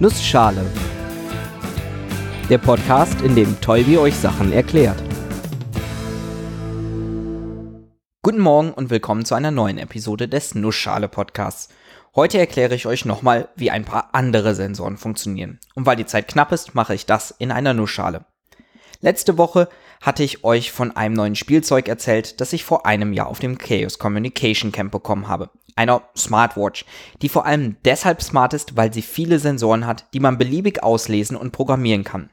Nussschale. Der Podcast, in dem Tolbi euch Sachen erklärt. Guten Morgen und willkommen zu einer neuen Episode des Nussschale Podcasts. Heute erkläre ich euch nochmal, wie ein paar andere Sensoren funktionieren. Und weil die Zeit knapp ist, mache ich das in einer Nussschale. Letzte Woche hatte ich euch von einem neuen Spielzeug erzählt, das ich vor einem Jahr auf dem Chaos Communication Camp bekommen habe einer Smartwatch, die vor allem deshalb smart ist, weil sie viele Sensoren hat, die man beliebig auslesen und programmieren kann.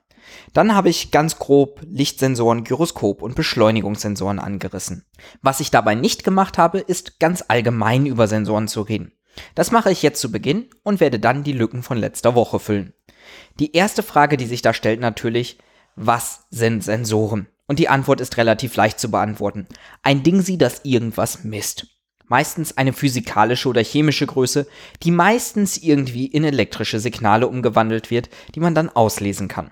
Dann habe ich ganz grob Lichtsensoren, Gyroskop und Beschleunigungssensoren angerissen. Was ich dabei nicht gemacht habe, ist ganz allgemein über Sensoren zu reden. Das mache ich jetzt zu Beginn und werde dann die Lücken von letzter Woche füllen. Die erste Frage, die sich da stellt natürlich, was sind Sensoren? Und die Antwort ist relativ leicht zu beantworten. Ein Ding sie, das irgendwas misst meistens eine physikalische oder chemische Größe, die meistens irgendwie in elektrische Signale umgewandelt wird, die man dann auslesen kann.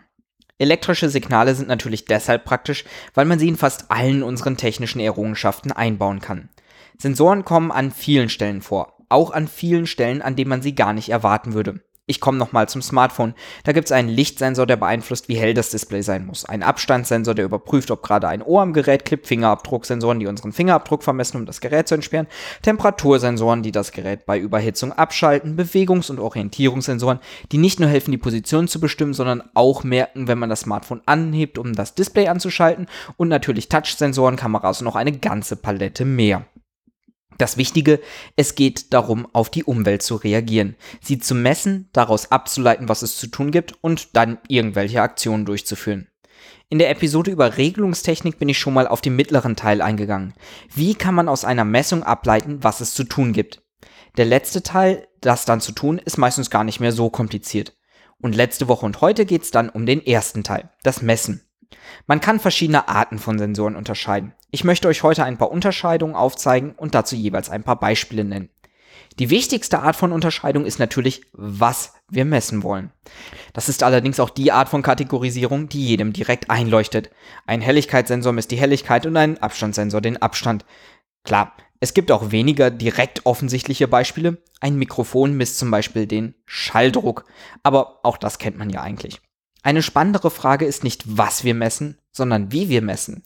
Elektrische Signale sind natürlich deshalb praktisch, weil man sie in fast allen unseren technischen Errungenschaften einbauen kann. Sensoren kommen an vielen Stellen vor, auch an vielen Stellen, an denen man sie gar nicht erwarten würde. Ich komme nochmal zum Smartphone. Da gibt es einen Lichtsensor, der beeinflusst, wie hell das Display sein muss. Ein Abstandssensor, der überprüft, ob gerade ein Ohr am Gerät klippt. Fingerabdrucksensoren, die unseren Fingerabdruck vermessen, um das Gerät zu entsperren. Temperatursensoren, die das Gerät bei Überhitzung abschalten. Bewegungs- und Orientierungssensoren, die nicht nur helfen, die Position zu bestimmen, sondern auch merken, wenn man das Smartphone anhebt, um das Display anzuschalten. Und natürlich Touchsensoren, Kameras und noch eine ganze Palette mehr. Das Wichtige, es geht darum, auf die Umwelt zu reagieren, sie zu messen, daraus abzuleiten, was es zu tun gibt und dann irgendwelche Aktionen durchzuführen. In der Episode über Regelungstechnik bin ich schon mal auf den mittleren Teil eingegangen. Wie kann man aus einer Messung ableiten, was es zu tun gibt? Der letzte Teil, das dann zu tun, ist meistens gar nicht mehr so kompliziert. Und letzte Woche und heute geht es dann um den ersten Teil, das Messen. Man kann verschiedene Arten von Sensoren unterscheiden. Ich möchte euch heute ein paar Unterscheidungen aufzeigen und dazu jeweils ein paar Beispiele nennen. Die wichtigste Art von Unterscheidung ist natürlich, was wir messen wollen. Das ist allerdings auch die Art von Kategorisierung, die jedem direkt einleuchtet. Ein Helligkeitssensor misst die Helligkeit und ein Abstandssensor den Abstand. Klar, es gibt auch weniger direkt offensichtliche Beispiele. Ein Mikrofon misst zum Beispiel den Schalldruck, aber auch das kennt man ja eigentlich. Eine spannendere Frage ist nicht, was wir messen, sondern wie wir messen.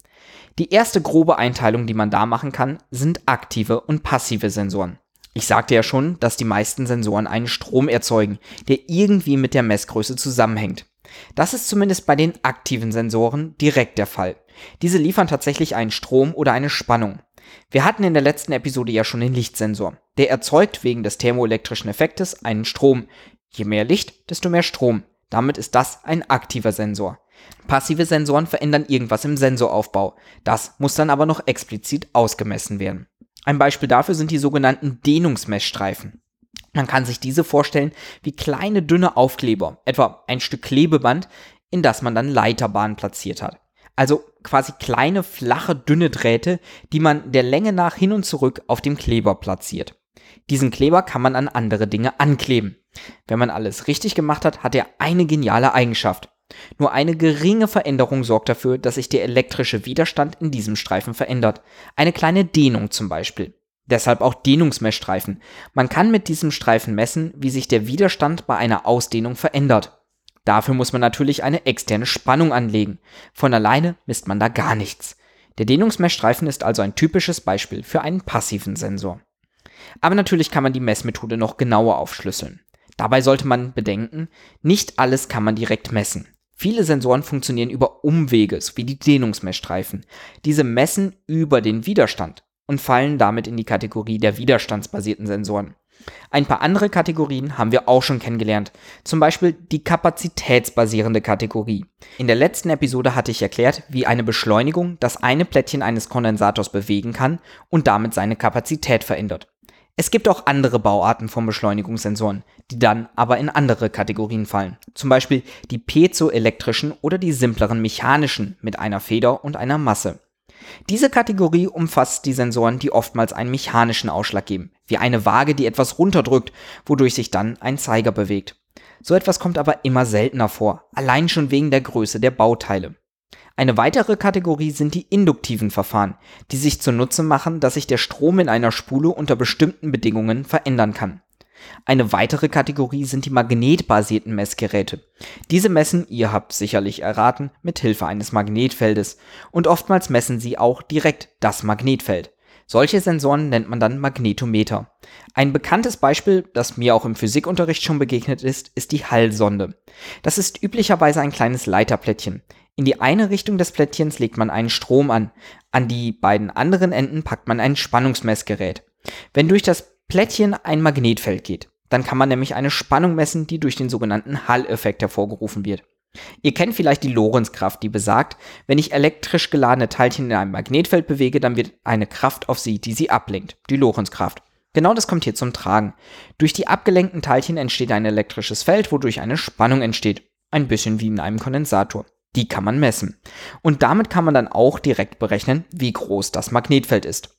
Die erste grobe Einteilung, die man da machen kann, sind aktive und passive Sensoren. Ich sagte ja schon, dass die meisten Sensoren einen Strom erzeugen, der irgendwie mit der Messgröße zusammenhängt. Das ist zumindest bei den aktiven Sensoren direkt der Fall. Diese liefern tatsächlich einen Strom oder eine Spannung. Wir hatten in der letzten Episode ja schon den Lichtsensor. Der erzeugt wegen des thermoelektrischen Effektes einen Strom. Je mehr Licht, desto mehr Strom. Damit ist das ein aktiver Sensor. Passive Sensoren verändern irgendwas im Sensoraufbau. Das muss dann aber noch explizit ausgemessen werden. Ein Beispiel dafür sind die sogenannten Dehnungsmessstreifen. Man kann sich diese vorstellen wie kleine dünne Aufkleber, etwa ein Stück Klebeband, in das man dann Leiterbahnen platziert hat. Also quasi kleine, flache, dünne Drähte, die man der Länge nach hin und zurück auf dem Kleber platziert. Diesen Kleber kann man an andere Dinge ankleben. Wenn man alles richtig gemacht hat, hat er eine geniale Eigenschaft. Nur eine geringe Veränderung sorgt dafür, dass sich der elektrische Widerstand in diesem Streifen verändert. Eine kleine Dehnung zum Beispiel. Deshalb auch Dehnungsmessstreifen. Man kann mit diesem Streifen messen, wie sich der Widerstand bei einer Ausdehnung verändert. Dafür muss man natürlich eine externe Spannung anlegen. Von alleine misst man da gar nichts. Der Dehnungsmessstreifen ist also ein typisches Beispiel für einen passiven Sensor. Aber natürlich kann man die Messmethode noch genauer aufschlüsseln. Dabei sollte man bedenken, nicht alles kann man direkt messen. Viele Sensoren funktionieren über Umwege, wie die Dehnungsmessstreifen. Diese messen über den Widerstand und fallen damit in die Kategorie der widerstandsbasierten Sensoren. Ein paar andere Kategorien haben wir auch schon kennengelernt, zum Beispiel die kapazitätsbasierende Kategorie. In der letzten Episode hatte ich erklärt, wie eine Beschleunigung das eine Plättchen eines Kondensators bewegen kann und damit seine Kapazität verändert. Es gibt auch andere Bauarten von Beschleunigungssensoren, die dann aber in andere Kategorien fallen. Zum Beispiel die piezoelektrischen oder die simpleren mechanischen mit einer Feder und einer Masse. Diese Kategorie umfasst die Sensoren, die oftmals einen mechanischen Ausschlag geben, wie eine Waage, die etwas runterdrückt, wodurch sich dann ein Zeiger bewegt. So etwas kommt aber immer seltener vor, allein schon wegen der Größe der Bauteile. Eine weitere Kategorie sind die induktiven Verfahren, die sich zunutze machen, dass sich der Strom in einer Spule unter bestimmten Bedingungen verändern kann. Eine weitere Kategorie sind die magnetbasierten Messgeräte. Diese messen, ihr habt sicherlich erraten, mit Hilfe eines Magnetfeldes und oftmals messen sie auch direkt das Magnetfeld. Solche Sensoren nennt man dann Magnetometer. Ein bekanntes Beispiel, das mir auch im Physikunterricht schon begegnet ist, ist die Hallsonde. Das ist üblicherweise ein kleines Leiterplättchen. In die eine Richtung des Plättchens legt man einen Strom an, an die beiden anderen Enden packt man ein Spannungsmessgerät. Wenn durch das Plättchen ein Magnetfeld geht, dann kann man nämlich eine Spannung messen, die durch den sogenannten Hall-Effekt hervorgerufen wird. Ihr kennt vielleicht die Lorentzkraft, die besagt, wenn ich elektrisch geladene Teilchen in einem Magnetfeld bewege, dann wird eine Kraft auf sie, die sie ablenkt, die Lorentzkraft. Genau das kommt hier zum Tragen. Durch die abgelenkten Teilchen entsteht ein elektrisches Feld, wodurch eine Spannung entsteht. Ein bisschen wie in einem Kondensator. Die kann man messen. Und damit kann man dann auch direkt berechnen, wie groß das Magnetfeld ist.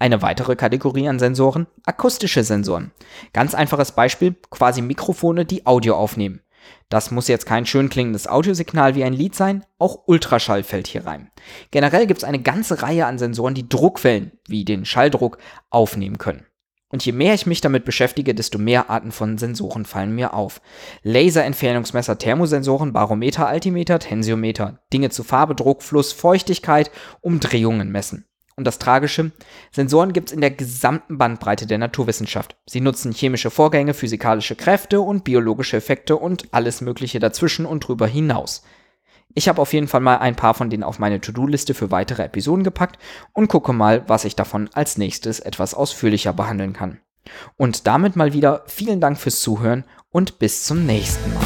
Eine weitere Kategorie an Sensoren, akustische Sensoren. Ganz einfaches Beispiel, quasi Mikrofone, die Audio aufnehmen. Das muss jetzt kein schön klingendes Audiosignal wie ein Lied sein, auch Ultraschall fällt hier rein. Generell gibt es eine ganze Reihe an Sensoren, die Druckwellen, wie den Schalldruck, aufnehmen können. Und je mehr ich mich damit beschäftige, desto mehr Arten von Sensoren fallen mir auf. Laserentfernungsmesser, Thermosensoren, Barometer, Altimeter, Tensiometer, Dinge zu Farbe, Druck, Fluss, Feuchtigkeit, Umdrehungen messen. Und das Tragische, Sensoren gibt es in der gesamten Bandbreite der Naturwissenschaft. Sie nutzen chemische Vorgänge, physikalische Kräfte und biologische Effekte und alles Mögliche dazwischen und drüber hinaus. Ich habe auf jeden Fall mal ein paar von denen auf meine To-Do-Liste für weitere Episoden gepackt und gucke mal, was ich davon als nächstes etwas ausführlicher behandeln kann. Und damit mal wieder vielen Dank fürs Zuhören und bis zum nächsten Mal.